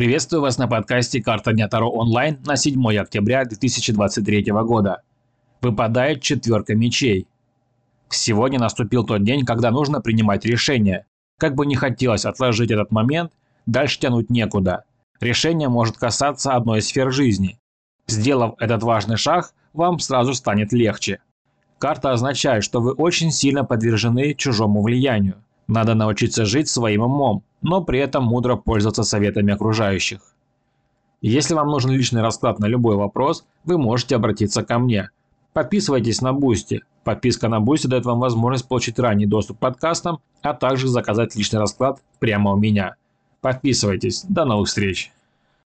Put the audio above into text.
Приветствую вас на подкасте «Карта Дня Таро онлайн» на 7 октября 2023 года. Выпадает четверка мечей. Сегодня наступил тот день, когда нужно принимать решение. Как бы не хотелось отложить этот момент, дальше тянуть некуда. Решение может касаться одной из сфер жизни. Сделав этот важный шаг, вам сразу станет легче. Карта означает, что вы очень сильно подвержены чужому влиянию. Надо научиться жить своим умом, но при этом мудро пользоваться советами окружающих. Если вам нужен личный расклад на любой вопрос, вы можете обратиться ко мне. Подписывайтесь на Boosty. Подписка на Boosty дает вам возможность получить ранний доступ к подкастам, а также заказать личный расклад прямо у меня. Подписывайтесь. До новых встреч!